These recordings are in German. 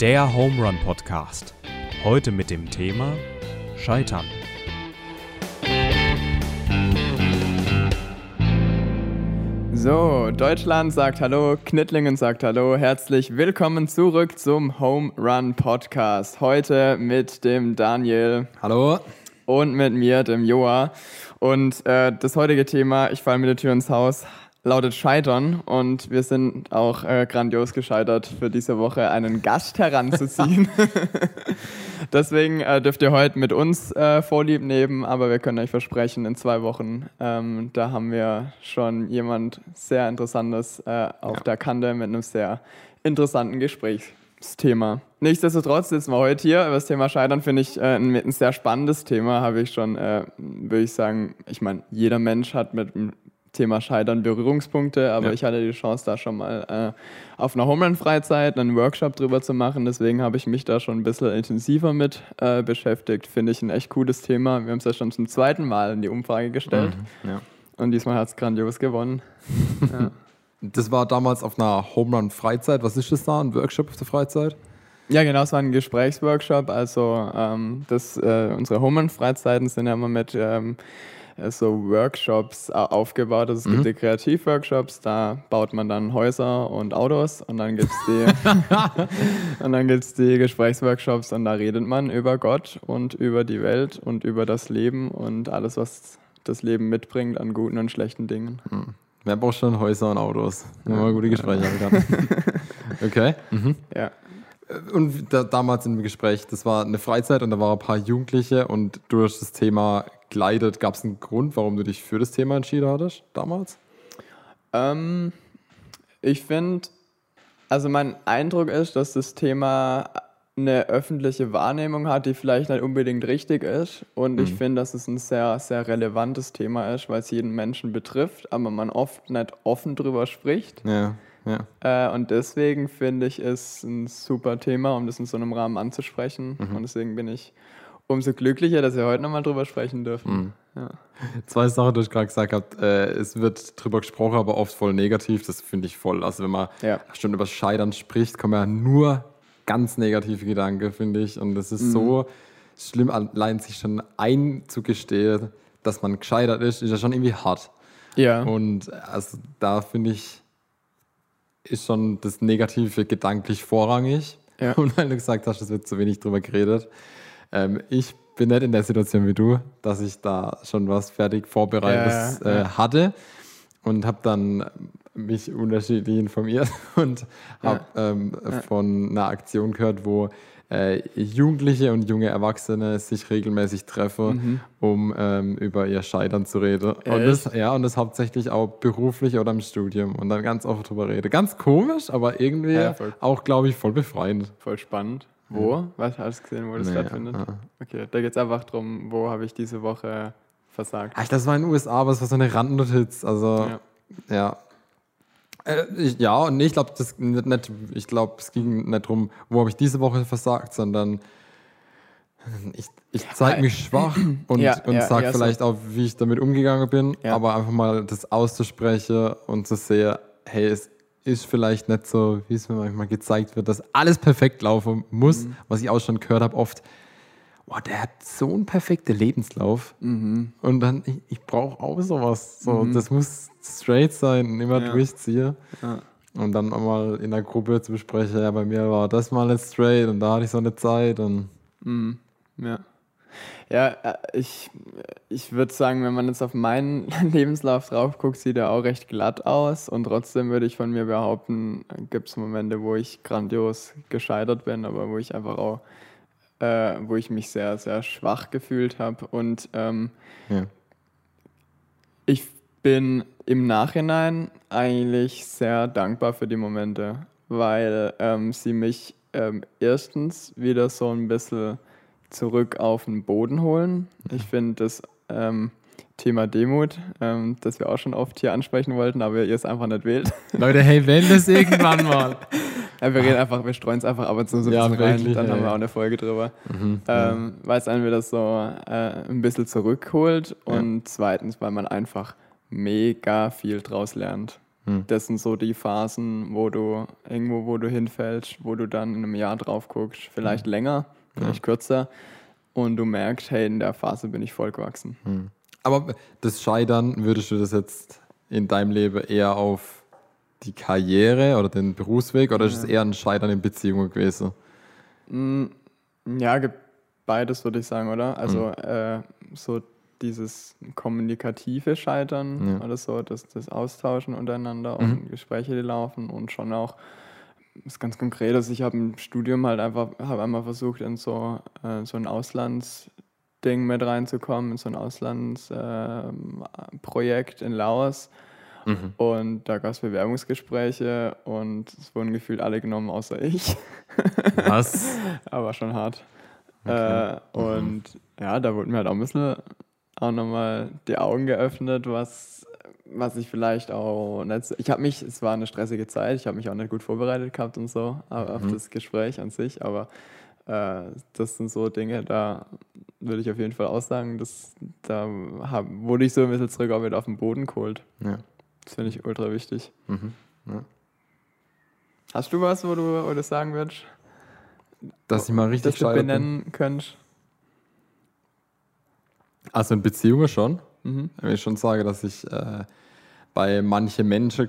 Der Home Run Podcast. Heute mit dem Thema Scheitern. So, Deutschland sagt Hallo, Knittlingen sagt Hallo. Herzlich willkommen zurück zum Home Run Podcast. Heute mit dem Daniel. Hallo. Und mit mir, dem Joa. Und äh, das heutige Thema, ich falle mit der Tür ins Haus, lautet Scheitern. Und wir sind auch äh, grandios gescheitert, für diese Woche einen Gast heranzuziehen. Deswegen äh, dürft ihr heute mit uns äh, Vorlieb nehmen, aber wir können euch versprechen, in zwei Wochen, ähm, da haben wir schon jemand sehr Interessantes äh, auf ja. der Kante mit einem sehr interessanten Gesprächsthema. Nichtsdestotrotz sitzen wir heute hier. Über das Thema Scheitern finde ich äh, ein, ein, sehr spannendes Thema, habe ich schon, äh, würde ich sagen, ich meine, jeder Mensch hat mit Thema Scheitern Berührungspunkte, aber ja. ich hatte die Chance, da schon mal äh, auf einer Homerun-Freizeit einen Workshop drüber zu machen. Deswegen habe ich mich da schon ein bisschen intensiver mit äh, beschäftigt. Finde ich ein echt cooles Thema. Wir haben es ja schon zum zweiten Mal in die Umfrage gestellt. Mhm, ja. Und diesmal hat es grandios gewonnen. ja. Das war damals auf einer Homerun-Freizeit. Was ist das da? Ein Workshop auf der Freizeit? Ja, genau, es war ein Gesprächsworkshop. Also ähm, das, äh, unsere Homerun-Freizeiten sind ja immer mit ähm, so Workshops aufgebaut. Also es mhm. gibt die Kreativworkshops, da baut man dann Häuser und Autos und dann gibt es die, und dann gibt's die Gesprächsworkshops und da redet man über Gott und über die Welt und über das Leben und alles, was das Leben mitbringt an guten und schlechten Dingen. Mhm. Wer braucht schon Häuser und Autos? Wenn man gute Gespräche haben kann. okay. Mhm. Ja. Und da, damals im Gespräch, das war eine Freizeit und da waren ein paar Jugendliche und durch das Thema gleitet. Gab es einen Grund, warum du dich für das Thema entschieden hattest damals? Ähm, ich finde, also mein Eindruck ist, dass das Thema eine öffentliche Wahrnehmung hat, die vielleicht nicht unbedingt richtig ist. Und mhm. ich finde, dass es ein sehr, sehr relevantes Thema ist, weil es jeden Menschen betrifft, aber man oft nicht offen drüber spricht. Ja, ja. Äh, und deswegen finde ich es ein super Thema, um das in so einem Rahmen anzusprechen. Mhm. Und deswegen bin ich umso glücklicher, dass wir heute nochmal drüber sprechen dürfen. Mhm. Ja. Zwei Sachen, die ich gerade gesagt habe. Äh, es wird drüber gesprochen, aber oft voll negativ. Das finde ich voll. Also, wenn man ja. schon über Scheitern spricht, kommen ja nur ganz negative Gedanken, finde ich. Und es ist mhm. so schlimm, allein sich schon einzugestehen, dass man gescheitert ist, ist ja schon irgendwie hart. Ja. Und also da finde ich, ist schon das Negative gedanklich vorrangig. Ja. Und weil du gesagt hast, es wird zu wenig drüber geredet. Ähm, ich bin nicht in der Situation wie du, dass ich da schon was fertig vorbereitet ja, äh, hatte und habe dann mich unterschiedlich informiert und habe ja, ähm, ja. von einer Aktion gehört, wo äh, Jugendliche und junge Erwachsene sich regelmäßig treffen, mhm. um ähm, über ihr Scheitern zu reden. Und das, ja, und das hauptsächlich auch beruflich oder im Studium und dann ganz oft drüber reden. Ganz komisch, aber irgendwie ja, auch, glaube ich, voll befreiend. Voll spannend. Wo? Was hast du gesehen, wo das nee, stattfindet? Ja. Okay, da geht es einfach darum, wo habe ich diese Woche versagt. Ach, das war in den USA, aber es war so eine Randnotiz. Also, ja. Ja, äh, ich, ja und nee, ich glaube, nicht, ich glaube, es ging nicht darum, wo habe ich diese Woche versagt, sondern ich, ich zeige mich schwach und, ja, und ja, sage ja, vielleicht so. auch, wie ich damit umgegangen bin, aber einfach mal das auszusprechen und zu sehen, hey, es ist vielleicht nicht so, wie es mir manchmal gezeigt wird, dass alles perfekt laufen muss, mhm. was ich auch schon gehört habe, oft, oh, der hat so einen perfekten Lebenslauf. Mhm. Und dann, ich, ich brauche auch sowas. So, mhm. Das muss straight sein, immer ja. durchziehe. Ja. Und dann mal in der Gruppe zu besprechen, ja, bei mir war das mal nicht straight und da hatte ich so eine Zeit. Und mhm. Ja. Ja, äh, ich, ich würde sagen, wenn man jetzt auf meinen Lebenslauf drauf guckt, sieht er auch recht glatt aus. Und trotzdem würde ich von mir behaupten, gibt es Momente, wo ich grandios gescheitert bin, aber wo ich einfach auch, äh, wo ich mich sehr, sehr schwach gefühlt habe. Und ähm, ja. ich bin im Nachhinein eigentlich sehr dankbar für die Momente, weil ähm, sie mich ähm, erstens wieder so ein bisschen zurück auf den Boden holen. Ich finde das ähm, Thema Demut, ähm, das wir auch schon oft hier ansprechen wollten, aber ihr es einfach nicht wählt. Leute, hey, wenn das irgendwann mal. ja, wir reden einfach, wir streuen es einfach ab und zu so ein ja, bisschen rein, wirklich, dann ja, haben wir auch eine Folge drüber. Mhm, ähm, ja. Weil es einen wieder so äh, ein bisschen zurückholt und zweitens, weil man einfach mega viel draus lernt. hm. das sind so die Phasen, wo du irgendwo, wo du hinfällst, wo du dann in einem Jahr drauf guckst, vielleicht hm. länger, vielleicht ja. kürzer und du merkst, hey, in der Phase bin ich voll gewachsen. Hm. Aber das Scheitern, würdest du das jetzt in deinem Leben eher auf die Karriere oder den Berufsweg oder ja. ist es eher ein Scheitern in Beziehungen gewesen? Hm, ja, gibt beides, würde ich sagen, oder? Also mhm. äh, so dieses kommunikative Scheitern ja. oder so, das, das Austauschen untereinander mhm. und Gespräche, die laufen und schon auch das ist ganz konkret. Also ich habe im Studium halt einfach, habe einmal versucht, in so, äh, so ein Auslandsding mit reinzukommen, in so ein Auslandsprojekt äh, in Laos. Mhm. Und da gab es Bewerbungsgespräche und es wurden gefühlt alle genommen, außer ich. Was? Aber schon hart. Okay. Äh, mhm. Und ja, da wurden mir halt auch ein bisschen auch nochmal die Augen geöffnet, was, was ich vielleicht auch nicht Ich habe mich, es war eine stressige Zeit, ich habe mich auch nicht gut vorbereitet gehabt und so auf mhm. das Gespräch an sich, aber äh, das sind so Dinge, da würde ich auf jeden Fall auch sagen, dass, da hab, wurde ich so ein bisschen zurück auch wieder auf den Boden geholt. Ja. Das finde ich ultra wichtig. Mhm. Ja. Hast du was, wo du, wo du sagen würdest? Dass ich mal richtig dass du benennen bin. könntest? Also in Beziehungen schon. Mhm. Wenn ich schon sage, dass ich äh, bei manchen Menschen,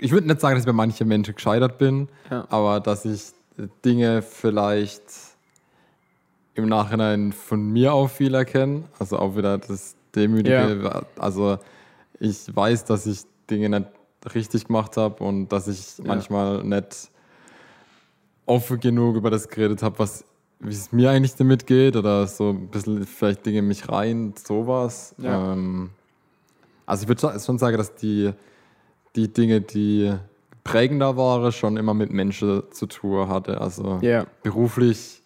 ich würde nicht sagen, dass ich bei manchen Menschen gescheitert bin, ja. aber dass ich Dinge vielleicht im Nachhinein von mir auch viel erkenne. Also auch wieder das Demütige. Ja. Also ich weiß, dass ich Dinge nicht richtig gemacht habe und dass ich ja. manchmal nicht offen genug über das geredet habe, was wie es mir eigentlich damit geht oder so ein bisschen vielleicht Dinge in mich rein, sowas. Ja. Ähm, also ich würde schon sagen, dass die, die Dinge, die prägender waren, schon immer mit Menschen zu tun hatte. Also yeah. beruflich,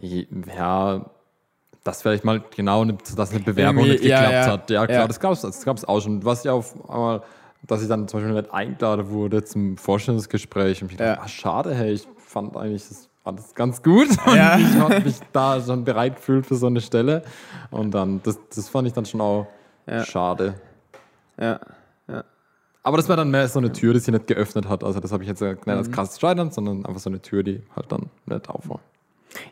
ja, das vielleicht mal genau, dass eine Bewerbung nicht geklappt ja, ja. hat. Ja, klar, ja. das gab es das gab's auch schon. Was ja auf einmal, dass ich dann zum Beispiel nicht eingeladen wurde zum Vorstellungsgespräch und ich dachte, ach, schade, hey, ich fand eigentlich, das alles ganz gut. Ja. ich habe mich da schon bereit gefühlt für so eine Stelle. Und dann, das, das fand ich dann schon auch ja. schade. Ja. ja. Aber das war dann mehr so eine Tür, die sich nicht geöffnet hat. Also das habe ich jetzt nicht als mhm. krasses Scheitern, sondern einfach so eine Tür, die halt dann nicht auf war.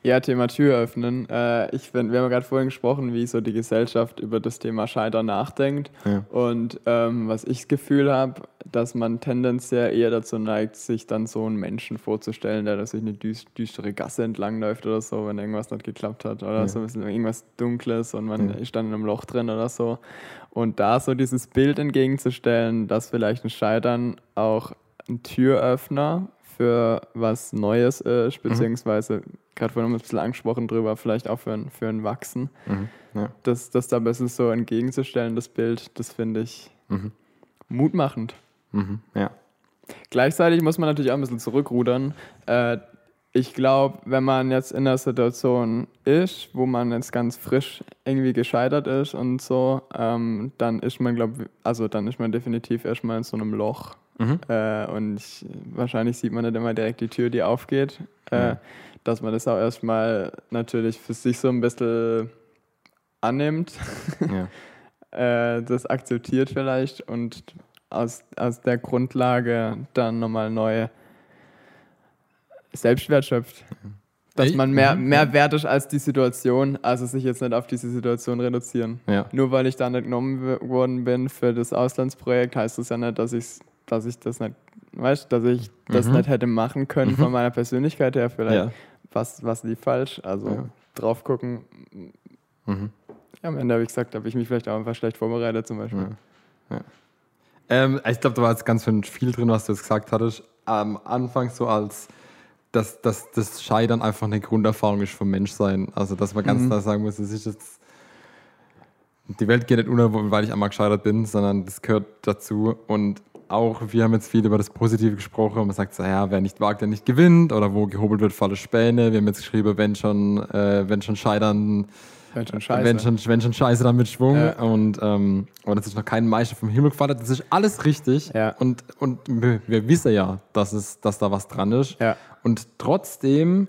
Ja, Thema Tür öffnen. Äh, ich find, wir haben gerade vorhin gesprochen, wie so die Gesellschaft über das Thema Scheitern nachdenkt. Ja. Und ähm, was ich das Gefühl habe, dass man tendenziell eher dazu neigt, sich dann so einen Menschen vorzustellen, der durch eine düstere Gasse entlangläuft oder so, wenn irgendwas nicht geklappt hat. Oder ja. so ein bisschen irgendwas Dunkles und man ja. ist dann in einem Loch drin oder so. Und da so dieses Bild entgegenzustellen, dass vielleicht ein Scheitern auch ein Türöffner für was Neues ist, mhm. beziehungsweise mhm. gerade vorhin haben wir ein bisschen angesprochen drüber, vielleicht auch für ein, für ein Wachsen. Mhm. Ja. Das, das da ein bisschen so entgegenzustellen, das Bild, das finde ich mhm. mutmachend. Mhm. Ja. Gleichzeitig muss man natürlich auch ein bisschen zurückrudern. Äh, ich glaube, wenn man jetzt in der Situation ist, wo man jetzt ganz frisch irgendwie gescheitert ist und so, ähm, dann ist man, glaube also dann ist man definitiv erstmal in so einem Loch. Mhm. Äh, und ich, wahrscheinlich sieht man nicht immer direkt die Tür, die aufgeht. Äh, mhm. Dass man das auch erstmal natürlich für sich so ein bisschen annimmt, ja. äh, das akzeptiert vielleicht und aus, aus der Grundlage dann nochmal neue Selbstwert schöpft. Dass man mehr, mhm. mehr wert ist als die Situation, also sich jetzt nicht auf diese Situation reduzieren. Ja. Nur weil ich da nicht genommen worden bin für das Auslandsprojekt, heißt das ja nicht, dass ich dass ich das nicht, weißt dass ich das mhm. nicht hätte machen können mhm. von meiner Persönlichkeit her. Vielleicht ja. was, was lief falsch. Also ja. drauf gucken. Mhm. Ja, am Ende habe ich gesagt, habe ich mich vielleicht auch einfach schlecht vorbereitet zum Beispiel. Ja. Ähm, ich glaube, da war jetzt ganz viel drin, was du jetzt gesagt hattest. Am Anfang so als dass, dass das Scheitern einfach eine Grunderfahrung ist vom Menschsein. Also, dass man ganz mhm. klar sagen muss, es ist jetzt die Welt geht nicht unter, weil ich einmal gescheitert bin, sondern das gehört dazu. Und auch, wir haben jetzt viel über das Positive gesprochen. Man sagt so, ja, wer nicht wagt, der nicht gewinnt. Oder wo gehobelt wird, falle Späne. Wir haben jetzt geschrieben, wenn schon, äh, wenn schon scheitern, wenn schon Scheiße. Wenn schon, wenn schon Scheiße, dann mit Schwung. Ja. Und, ähm, aber das ist noch kein Meister vom Himmel gefallen. Das ist alles richtig. Ja. Und, und wir, wir, wissen ja, dass, es, dass da was dran ist. Ja. Und trotzdem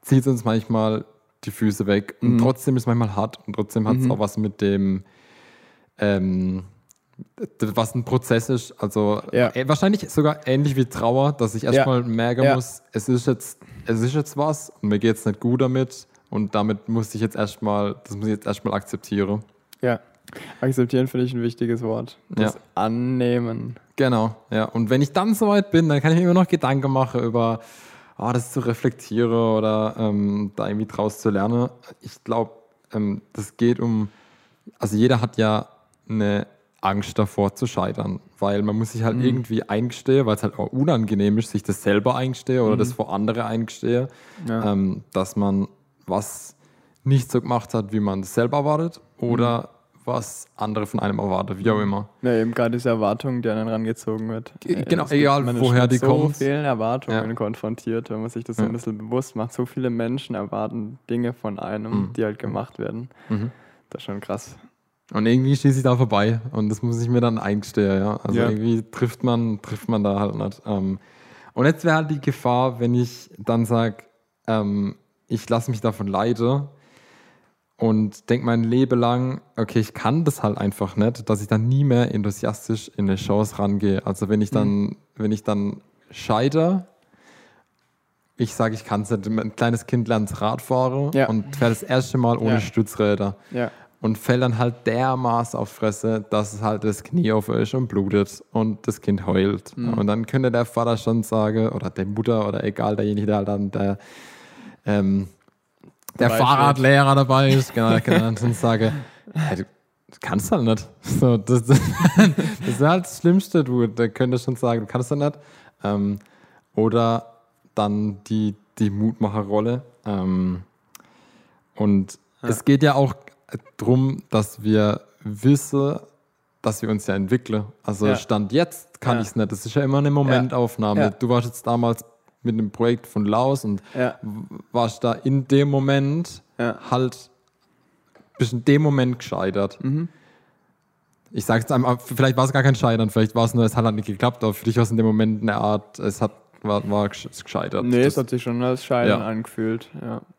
zieht es uns manchmal die Füße weg. Und mhm. trotzdem ist es manchmal hart. Und trotzdem hat es mhm. auch was mit dem, ähm, was ein Prozess ist. Also ja. äh, wahrscheinlich sogar ähnlich wie Trauer, dass ich erstmal ja. merken ja. muss, es ist jetzt, es ist jetzt was und mir geht es nicht gut damit. Und damit muss ich jetzt erstmal, das muss ich jetzt erstmal akzeptieren. Ja. Akzeptieren finde ich ein wichtiges Wort. Das Annehmen. Genau, ja. Und wenn ich dann soweit bin, dann kann ich mir immer noch Gedanken machen über, oh, das zu reflektieren oder ähm, da irgendwie draus zu lernen. Ich glaube, ähm, das geht um, also jeder hat ja eine Angst davor zu scheitern, weil man muss sich halt mhm. irgendwie eingestehen, weil es halt auch unangenehm ist, sich das selber eingestehen oder mhm. das vor andere eingestehen, ja. ähm, dass man was nicht so gemacht hat, wie man es selber erwartet oder mhm. was andere von einem erwartet, wie auch immer. Ja, eben gerade diese Erwartung, die an einen rangezogen wird. G genau, egal woher die so kommen. so vielen Erwartungen ja. konfrontiert, wenn man sich das so ein bisschen bewusst macht. So viele Menschen erwarten Dinge von einem, mhm. die halt gemacht werden. Mhm. Das ist schon krass. Und irgendwie schieße ich da vorbei und das muss ich mir dann eingestehen, ja. Also ja. irgendwie trifft man, trifft man da halt nicht. Ähm, und jetzt wäre halt die Gefahr, wenn ich dann sage, ähm, ich lasse mich davon leiden und denke mein Leben lang, okay, ich kann das halt einfach nicht, dass ich dann nie mehr enthusiastisch in eine Chance rangehe. Also wenn ich dann, mhm. wenn ich dann scheitere, ich sage, ich kann es nicht, ein kleines Kind lernt Radfahren ja. und fährt das erste Mal ohne ja. Stützräder. Ja und fällt dann halt dermaßen auf Fresse, dass es halt das Knie auf ist und blutet und das Kind heult. Mhm. Und dann könnte der Vater schon sagen, oder die Mutter oder egal, derjenige, der halt dann der, ähm, der Fahrradlehrer dabei ist, genau, kann dann schon sagen, hey, du kannst halt nicht. So, das, das, das ist halt das Schlimmste, du, der könnte schon sagen, du kannst halt nicht. Ähm, oder dann die, die Mutmacherrolle. Ähm, und ja. es geht ja auch darum, dass wir wissen, dass wir uns ja entwickeln. Also ja. Stand jetzt kann ja. ich es nicht. Das ist ja immer eine Momentaufnahme. Ja. Du warst jetzt damals mit einem Projekt von Laos und warst da in dem Moment halt, bist in dem Moment gescheitert. Mhm. Ich sage jetzt einmal, vielleicht war es gar kein Scheitern, vielleicht war es nur, es hat halt nicht geklappt, aber für dich war es in dem Moment eine Art, es hat, war, war gescheitert. Nee, das, es hat sich schon als Scheitern angefühlt.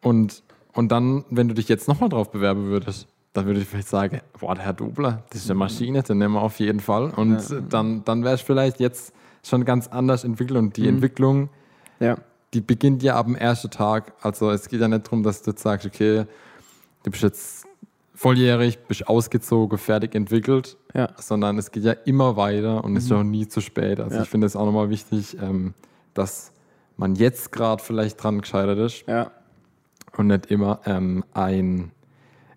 Und und dann, wenn du dich jetzt nochmal drauf bewerben würdest, dann würde ich vielleicht sagen, boah, der Herr Dobler, das ist eine Maschine, den nehmen wir auf jeden Fall. Und ja. dann, dann wäre es vielleicht jetzt schon ganz anders entwickelt. Und die mhm. Entwicklung, ja. die beginnt ja ab dem ersten Tag. Also es geht ja nicht darum, dass du jetzt sagst, okay, du bist jetzt volljährig, bist ausgezogen, fertig entwickelt, ja. sondern es geht ja immer weiter und mhm. ist ja auch nie zu spät. Also ich finde es auch nochmal wichtig, ähm, dass man jetzt gerade vielleicht dran gescheitert ist. Ja und nicht immer ähm, ein.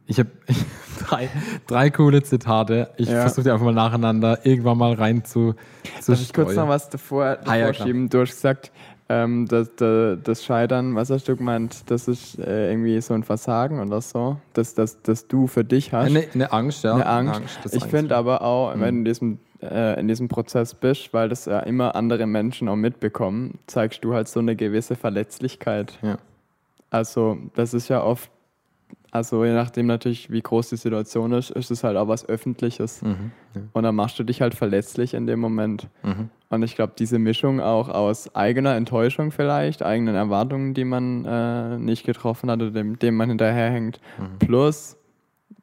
Ich habe drei, drei coole Zitate. Ich ja. versuche die einfach mal nacheinander irgendwann mal rein zu, zu Darf ich kurz noch was davor, davor ah, ja, schieben? Du hast gesagt, ähm, das, das, das, Scheitern, was hast du gemeint, das ist äh, irgendwie so ein Versagen oder so, dass das, das du für dich hast. Eine, eine Angst, ja. Eine Angst. Eine Angst ich finde aber auch, mhm. wenn du in diesem, äh, in diesem Prozess bist, weil das ja immer andere Menschen auch mitbekommen, zeigst du halt so eine gewisse Verletzlichkeit. Ja. Also, das ist ja oft, also je nachdem natürlich, wie groß die Situation ist, ist es halt auch was Öffentliches. Mhm, ja. Und dann machst du dich halt verletzlich in dem Moment. Mhm. Und ich glaube, diese Mischung auch aus eigener Enttäuschung vielleicht, eigenen Erwartungen, die man äh, nicht getroffen hat oder dem, dem man hinterherhängt, mhm. plus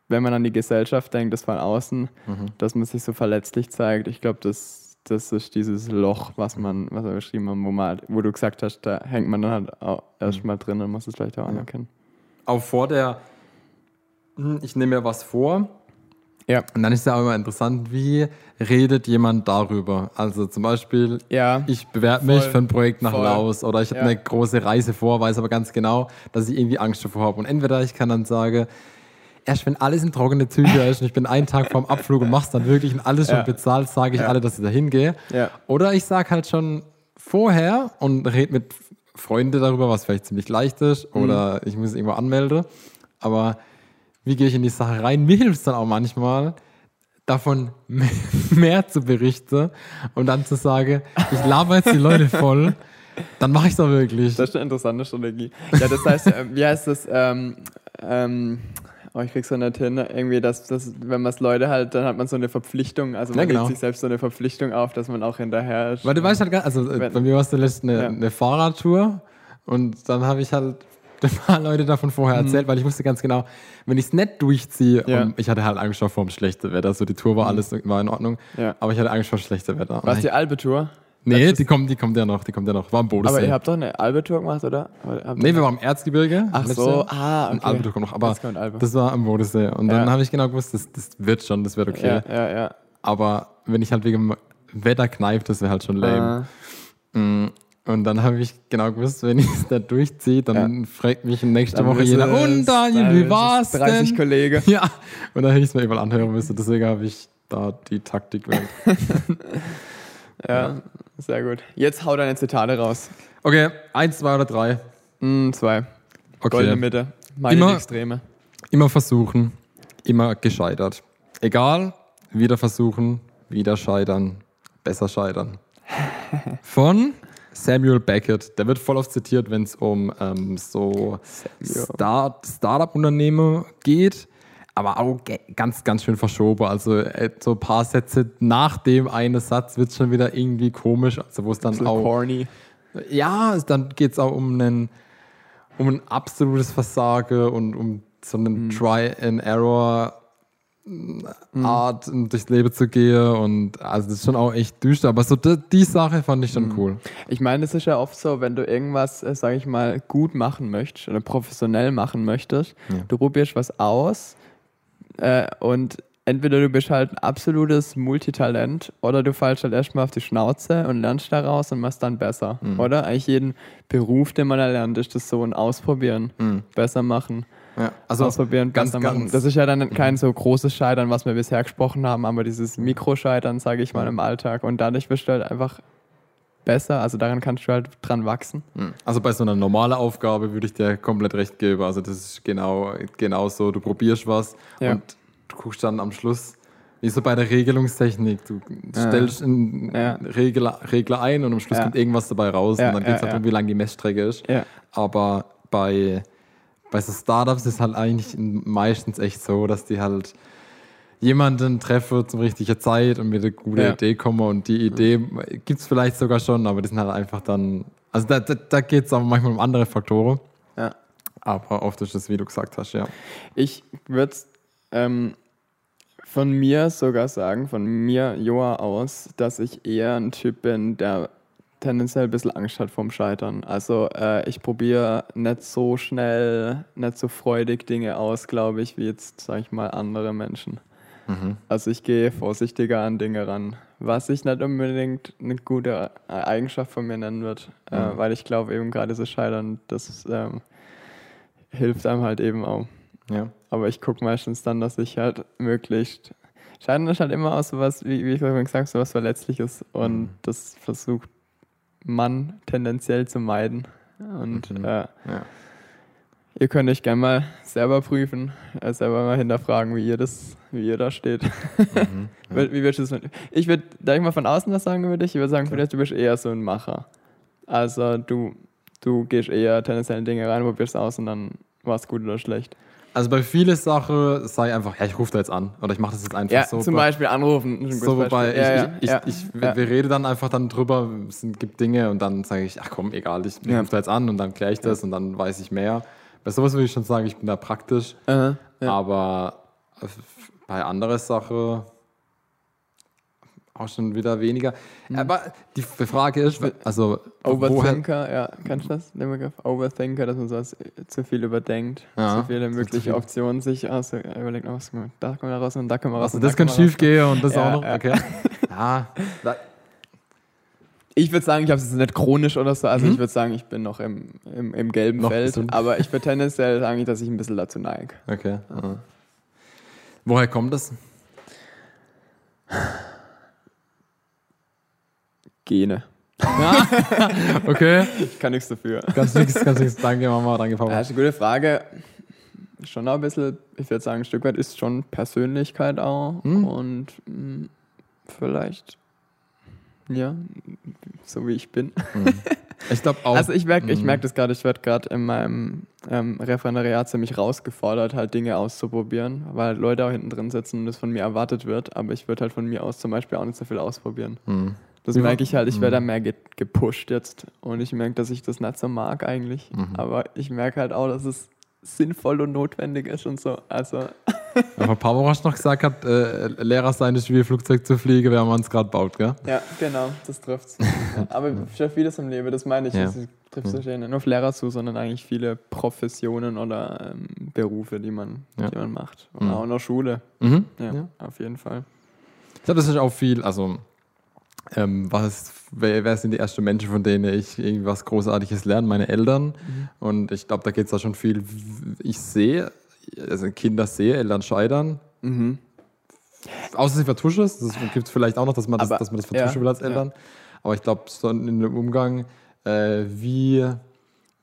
wenn man an die Gesellschaft denkt, das von außen, mhm. dass man sich so verletzlich zeigt, ich glaube, das das ist dieses Loch, was man, was er beschrieben hat, wo, man, wo du gesagt hast, da hängt man dann halt auch erstmal drin und muss es vielleicht auch anerkennen. Auch vor der, hm, ich nehme mir was vor. Ja. Und dann ist ja auch immer interessant, wie redet jemand darüber? Also zum Beispiel, ja, ich bewerbe mich für ein Projekt nach voll. Laos oder ich habe ja. eine große Reise vor, weiß aber ganz genau, dass ich irgendwie Angst davor habe. Und entweder ich kann dann sagen, erst wenn alles in trockene Tücher ist und ich bin einen Tag vorm Abflug und mach's dann wirklich und alles schon ja. bezahlt, sage ich ja. alle, dass ich da hingehe. Ja. Oder ich sage halt schon vorher und rede mit Freunden darüber, was vielleicht ziemlich leicht ist, mhm. oder ich muss irgendwo anmelden. Aber wie gehe ich in die Sache rein? Mir hilft es dann auch manchmal, davon mehr zu berichten und dann zu sagen, ich laber jetzt die Leute voll. Dann mache ich es doch wirklich. Das ist eine interessante Strategie. Ja, das heißt, äh, wie heißt das? Ähm, ähm, oh, ich krieg's so nicht hin, irgendwie, dass, dass wenn man es Leute halt, dann hat man so eine Verpflichtung, also man ja, genau. legt sich selbst so eine Verpflichtung auf, dass man auch hinterher ist. Weil du weißt halt gar also wenn, bei mir war es zuletzt eine, ja. eine Fahrradtour und dann habe ich halt ein paar Leute davon vorher Mhm. erzählt, weil ich wusste ganz genau, wenn ich es nicht durchziehe, Ja. und ich hatte halt Angst vor dem schlechten Wetter, so die Tour war alles war in Ordnung, Ja. aber ich hatte Angst vor schlechtem Wetter. Was Und die ich, Albe-Tour? Nee, die kommt, die kommt ja noch, die kommt ja noch. War am Bodensee. Aber ihr habt doch eine Albe-Tour gemacht, oder? Oder nee, wir waren im Erzgebirge. Ach so, ah, Und okay. Albe kommt noch, aber Albe. das war am Bodensee. Und dann Ja. habe ich genau gewusst, das, das wird schon, das wird okay. Ja, ja, ja. Aber wenn ich halt wegen dem Wetter kneift, das wäre halt schon lame. Äh, Mm, Und dann habe ich genau gewusst, wenn ich es da durchziehe, dann fragt mich nächste dann Woche jeder, und Daniel, wie war's es 30 denn? Kollege. Ja, und dann hätte ich es mir überall anhören müssen. Deswegen habe ich da die Taktik gewählt. Ja, sehr gut. Jetzt hau deine Zitate raus. Okay, eins, zwei oder drei. Mm, zwei. Goldene Okay. Mitte. Meine Immer- Extreme. Immer versuchen, immer gescheitert. Egal, wieder versuchen, wieder scheitern, besser scheitern. Von Samuel Beckett. Der wird voll oft zitiert, wenn es um ähm, so Start, Startup-Unternehmen geht. Aber auch ganz, ganz schön verschoben. Also äh, so ein paar Sätze nach dem einen Satz wird es schon wieder irgendwie komisch. Also wo es dann auch corny. ja, dann geht es auch um, einen, um ein absolutes Versagen und um so einen Try-and-Error. Art um durchs Leben zu gehen und also das ist schon auch echt düster, aber so die, die Sache fand ich schon cool. Ich meine, es ist ja oft so, wenn du irgendwas, äh, sage ich mal, gut machen möchtest oder professionell machen möchtest, du probierst was aus äh, und entweder du bist halt ein absolutes Multitalent oder du fallst halt erstmal auf die Schnauze und lernst daraus und machst dann besser. Oder? Eigentlich jeden Beruf, den man erlernt, ist das so ein Ausprobieren, besser machen. Ja, also ausprobieren, ganz, besser ganz, machen. Das ist ja dann kein so großes Scheitern, was wir bisher gesprochen haben, aber dieses Mikroscheitern, sage ich mal, im Alltag. Und dadurch wirst du halt einfach besser, also daran kannst du halt dran wachsen. Also bei so einer normalen Aufgabe würde ich dir komplett recht geben. Also das ist genau, genau so, du probierst was Ja. und du guckst dann am Schluss, wie so bei der Regelungstechnik, du stellst einen Ja. Regler, Regler ein und am Schluss Ja. kommt irgendwas dabei raus Ja, und dann geht es ja, halt ja. um, wie lang die Messstrecke ist. Ja. Aber bei, bei so Startups ist halt eigentlich meistens echt so, dass die halt jemanden treffen zum richtigen Zeit und mit einer guten Ja. Idee kommen und die Idee gibt es vielleicht sogar schon, aber die sind halt einfach dann, also da, da, da geht es aber manchmal um andere Faktoren, Ja. aber oft ist das, wie du gesagt hast, ja. Ich würde ähm, von mir sogar sagen, von mir, Joa, aus, dass ich eher ein Typ bin, der tendenziell ein bisschen Angst hat vorm Scheitern. Also äh, ich probiere nicht so schnell, nicht so freudig Dinge aus, glaube ich, wie jetzt, sage ich mal, andere Menschen. Also ich gehe vorsichtiger an Dinge ran, was ich nicht unbedingt eine gute Eigenschaft von mir nennen wird, äh, weil ich glaube eben gerade das Scheitern, das ähm, hilft einem halt eben auch. ja. Aber ich gucke meistens dann, dass ich halt möglichst. Scheitern ist halt immer aus sowas, wie, wie ich vorhin gesagt habe, sowas Verletzliches. Und das versucht man tendenziell zu meiden. Und Mhm. äh, ja. Ihr könnt euch gerne mal selber prüfen, äh, selber mal hinterfragen, wie ihr das, wie ihr da steht. Mhm. Wie wie würdest du das mit- Ich würde, da ich mal von außen was sagen würde, ich würde sagen, vielleicht du bist eher so ein Macher. Also du, du gehst eher tendenziell in Dinge rein, probierst aus und dann war es gut oder schlecht. Also bei vielen Sachen sei einfach, ja, ich rufe da jetzt an oder ich mache das jetzt einfach Ja, so. zum bei- Beispiel anrufen. So, wobei. Ja, ich, ja, ich, ja, ich, ja. wir reden dann einfach dann drüber, es gibt Dinge und dann sage ich, ach komm, egal, ich Ja. rufe da jetzt an und dann kläre ich das und dann weiß ich mehr. Bei sowas würde ich schon sagen, ich bin da praktisch, Aha, ja. aber bei anderen Sachen auch schon wieder weniger. Mhm. Aber die Frage ist, also woher, Overthinker, ja, kannst du das, den Begriff? Overthinker, dass man sowas äh, zu viel überdenkt, Ja, zu viele zu mögliche viel. Optionen sich aus, überlegt, oh, was kann man- da kommen wir raus und da können wir raus. also und das da kann schief gehen und das Ja, auch noch, ja. okay. Ja, da, Ich würde sagen, ich habe es jetzt nicht chronisch oder so, also ich würde sagen, ich bin noch im, im, im gelben Noch Feld, aber ich würde tendenziell sagen, dass ich ein bisschen dazu neige. okay. ja. Woher kommt das? Gene. Okay. Ich kann nichts dafür. Ganz nix, ganz nix. Danke Mama, danke Papa. Ja, ist eine gute Frage. Schon auch ein bisschen, ich würde sagen, ein Stück weit ist schon Persönlichkeit auch. Hm. Und mh, vielleicht, ja, so wie ich bin. Ich glaube auch. Also ich merke ich Mhm. merk das gerade, ich werde gerade in meinem ähm, Referendariat ziemlich rausgefordert, halt Dinge auszuprobieren, weil halt Leute auch hinten drin sitzen und das von mir erwartet wird, aber ich würde halt von mir aus zum Beispiel auch nicht so viel ausprobieren. Mhm. Das merke ich halt, ich werde da mhm. mehr ge gepusht jetzt und ich merke, dass ich das nicht so mag eigentlich. Mhm. Aber ich merke halt auch, dass es sinnvoll und notwendig ist und so. Also. Vor ein paar Wochen hast du noch gesagt, gehabt, äh, Lehrer sein ist wie Flugzeug zu fliegen, wenn man es gerade baut, gell? Ja, genau, das trifft es. Aber schon vieles im Leben, das meine ich. Ja. Das trifft sich ja nicht nur auf Lehrer zu, sondern eigentlich viele Professionen oder ähm, Berufe, die man, ja. die man macht. Und mhm. auch in der Schule. Mhm. Ja, ja, auf jeden Fall. Ich glaube, das ist auch viel, also ähm, was, wer, wer, sind die ersten Menschen, von denen ich irgendwas Großartiges lerne? Meine Eltern. Mhm. Und ich glaube, da geht es da schon viel. Ich sehe, also Kinder sehe, Eltern scheitern. Mhm. Außer sie vertuschen es. Das gibt es vielleicht auch noch, dass man das, dass man das vertuschen ja, will als Eltern. Ja. Aber ich glaube, so in dem Umgang, äh, wie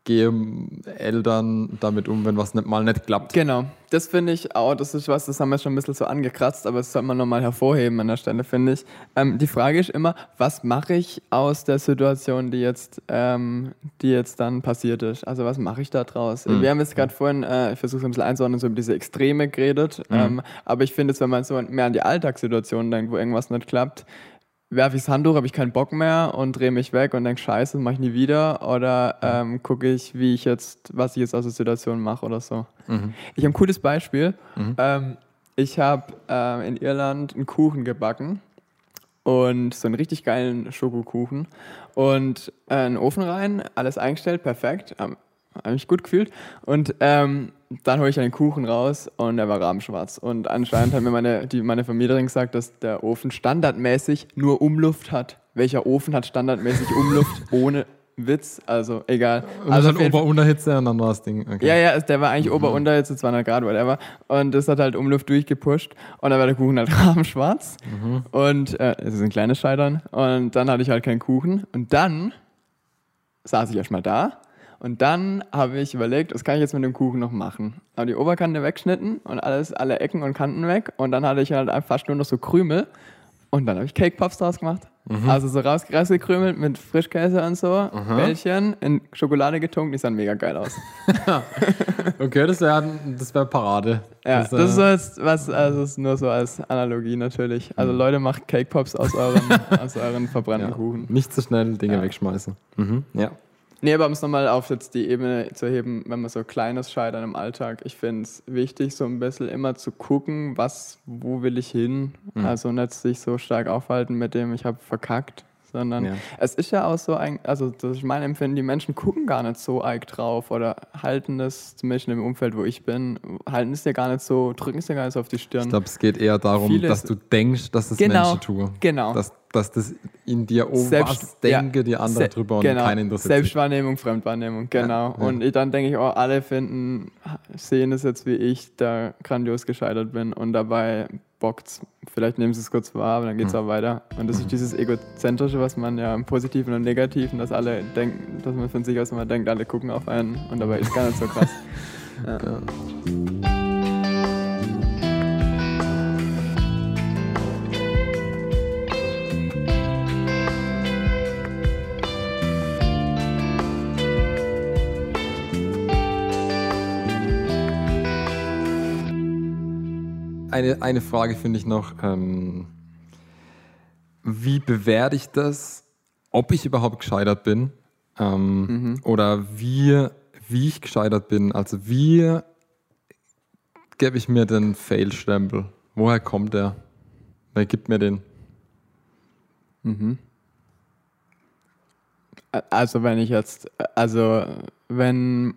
gehen Eltern damit um, wenn was nicht, mal nicht klappt. Genau, das finde ich auch, das ist was, das haben wir schon ein bisschen so angekratzt, aber das sollte man nochmal hervorheben an der Stelle, finde ich. Ähm, die Frage ist immer, was mache ich aus der Situation, die jetzt, ähm, die jetzt dann passiert ist? Also was mache ich da draus? Mhm. Wir haben jetzt gerade vorhin, äh, ich versuche es ein bisschen einzuordnen, so über diese Extreme geredet, mhm. ähm, aber ich finde es, wenn man so mehr an die Alltagssituation denkt, wo irgendwas nicht klappt, werfe ich das Handtuch, habe ich keinen Bock mehr und drehe mich weg und denke, scheiße, mache ich nie wieder. Oder ähm, gucke ich, wie ich jetzt, was ich jetzt aus der Situation mache oder so. Mhm. Ich habe ein cooles Beispiel. Mhm. Ähm, ich habe äh, in Irland einen Kuchen gebacken und so einen richtig geilen Schokokuchen und äh, einen Ofen rein, alles eingestellt, perfekt. Ähm, habe mich gut gefühlt. Und ähm, dann hole ich einen Kuchen raus und der war rabenschwarz. Und anscheinend hat mir meine, die, meine Vermieterin gesagt, dass der Ofen standardmäßig nur Umluft hat. Welcher Ofen hat standardmäßig Umluft ohne Witz? Also egal. Und also halt Ober-Unterhitze und dann war das Ding. Okay. Ja, ja, der war eigentlich mhm. Ober-Unterhitze, 200 Grad, whatever. Und das hat halt Umluft durchgepusht. Und dann war der Kuchen halt rabenschwarz. Mhm. Und äh, es ist ein kleines Scheitern. Und dann hatte ich halt keinen Kuchen. Und dann saß ich erstmal da und dann habe ich überlegt, was kann ich jetzt mit dem Kuchen noch machen? Habe die Oberkante weggeschnitten und alles, alle Ecken und Kanten weg. Und dann hatte ich halt fast nur noch so Krümel. Und dann habe ich Cake Pops draus gemacht. Mhm. Also so raus, rausgekrümelt mit Frischkäse und so, Aha. Bällchen in Schokolade getunkt, die sahen mega geil aus. okay, das wäre das wär Parade. Ja, das, das ist äh, jetzt was, also ist nur so als Analogie natürlich. Also mhm. Leute, macht Cake Pops aus euren, aus euren verbrannten ja. Kuchen. Nicht so schnell Dinge ja. wegschmeißen. Mhm. Ja. Nee, aber um es nochmal auf jetzt die Ebene zu heben, wenn man so kleines Scheitern im Alltag, ich finde es wichtig, so ein bisschen immer zu gucken, was, wo will ich hin? Mhm. Also nicht sich so stark aufhalten mit dem, ich habe verkackt, sondern ja. es ist ja auch so, ein, also das ist mein Empfinden, die Menschen gucken gar nicht so arg drauf oder halten das, zumindest im Umfeld, wo ich bin, halten es ja gar nicht so, drücken es ja gar nicht so auf die Stirn. Ich glaube, es geht eher darum, Vieles, dass du denkst, dass es genau, Menschen tun. Genau. Dass, dass das in dir, oh, Selbst, was denke ja, die anderen drüber und genau, keinen interessiert. Selbstwahrnehmung, Fremdwahrnehmung, genau. Ja, und dann denke ich, oh, alle finden, sehen es jetzt wie ich, da grandios gescheitert bin und dabei bockt Vielleicht nehmen sie es kurz wahr, aber dann geht es auch weiter. Und das ist dieses Egozentrische, was man ja im Positiven und Negativen, dass alle denken, dass man von sich aus immer denkt, alle gucken auf einen und dabei ist gar nicht so krass. ja. Eine, eine Frage finde ich noch. Ähm, wie bewerte ich das, ob ich überhaupt gescheitert bin? Ähm, mhm. Oder wie, wie ich gescheitert bin? Also wie gebe ich mir den Fail-Stempel? Woher kommt der? Wer gibt mir den? Mhm. Also wenn ich jetzt, also wenn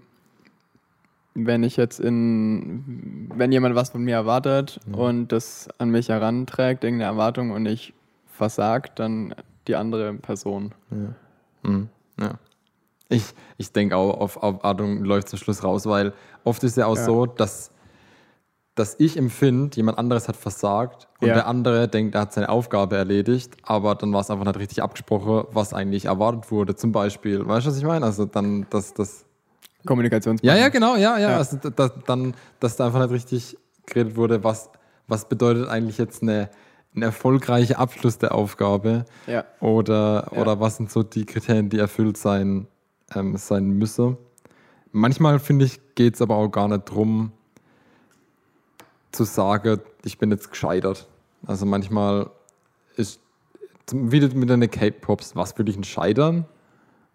wenn ich jetzt in, wenn jemand was von mir erwartet ja. und das an mich heranträgt, irgendeine Erwartung und ich versagt, dann die andere Person. Ja. Mhm. ja. Ich, ich denke auch, auf Erwartung läuft zum Schluss raus, weil oft ist ja auch ja. so, dass, dass ich empfinde, jemand anderes hat versagt und der andere denkt, er hat seine Aufgabe erledigt, aber dann war es einfach nicht richtig abgesprochen, was eigentlich erwartet wurde. Zum Beispiel, weißt du, was ich meine? Also dann, dass das Kommunikationspartner. Ja, ja, genau, ja, ja. ja. Also, dass, dann, dass da einfach nicht richtig geredet wurde, was, was bedeutet eigentlich jetzt eine, ein erfolgreicher Abschluss der Aufgabe? Ja. Oder, ja. oder was sind so die Kriterien, die erfüllt sein, ähm, sein müssen? Manchmal, finde ich, geht es aber auch gar nicht darum, zu sagen, ich bin jetzt gescheitert. Also manchmal ist wie du mit deinen K-Pops, was würde ich denn scheitern?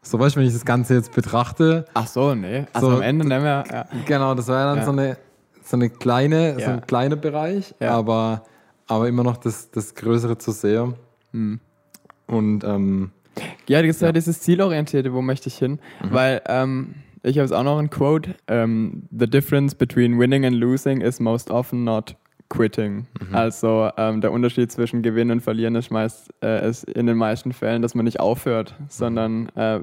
So weißt du, wenn ich das Ganze jetzt betrachte. Ach so, nee. Also so, am Ende nehmen wir. Ja. Genau, das war ja dann ja. so eine so eine kleine, ja. so ein kleiner Bereich, aber, aber immer noch das, das Größere zu sehr. Mhm. Und ähm, ja, das ist ja dieses Zielorientierte, wo möchte ich hin? Mhm. Weil ähm, ich habe es auch noch ein Quote: um, ähm, The difference between winning and losing is most often not Quitting. Mhm. Also ähm, der Unterschied zwischen Gewinnen und Verlieren ist, meist, äh, ist in den meisten Fällen, dass man nicht aufhört, sondern äh,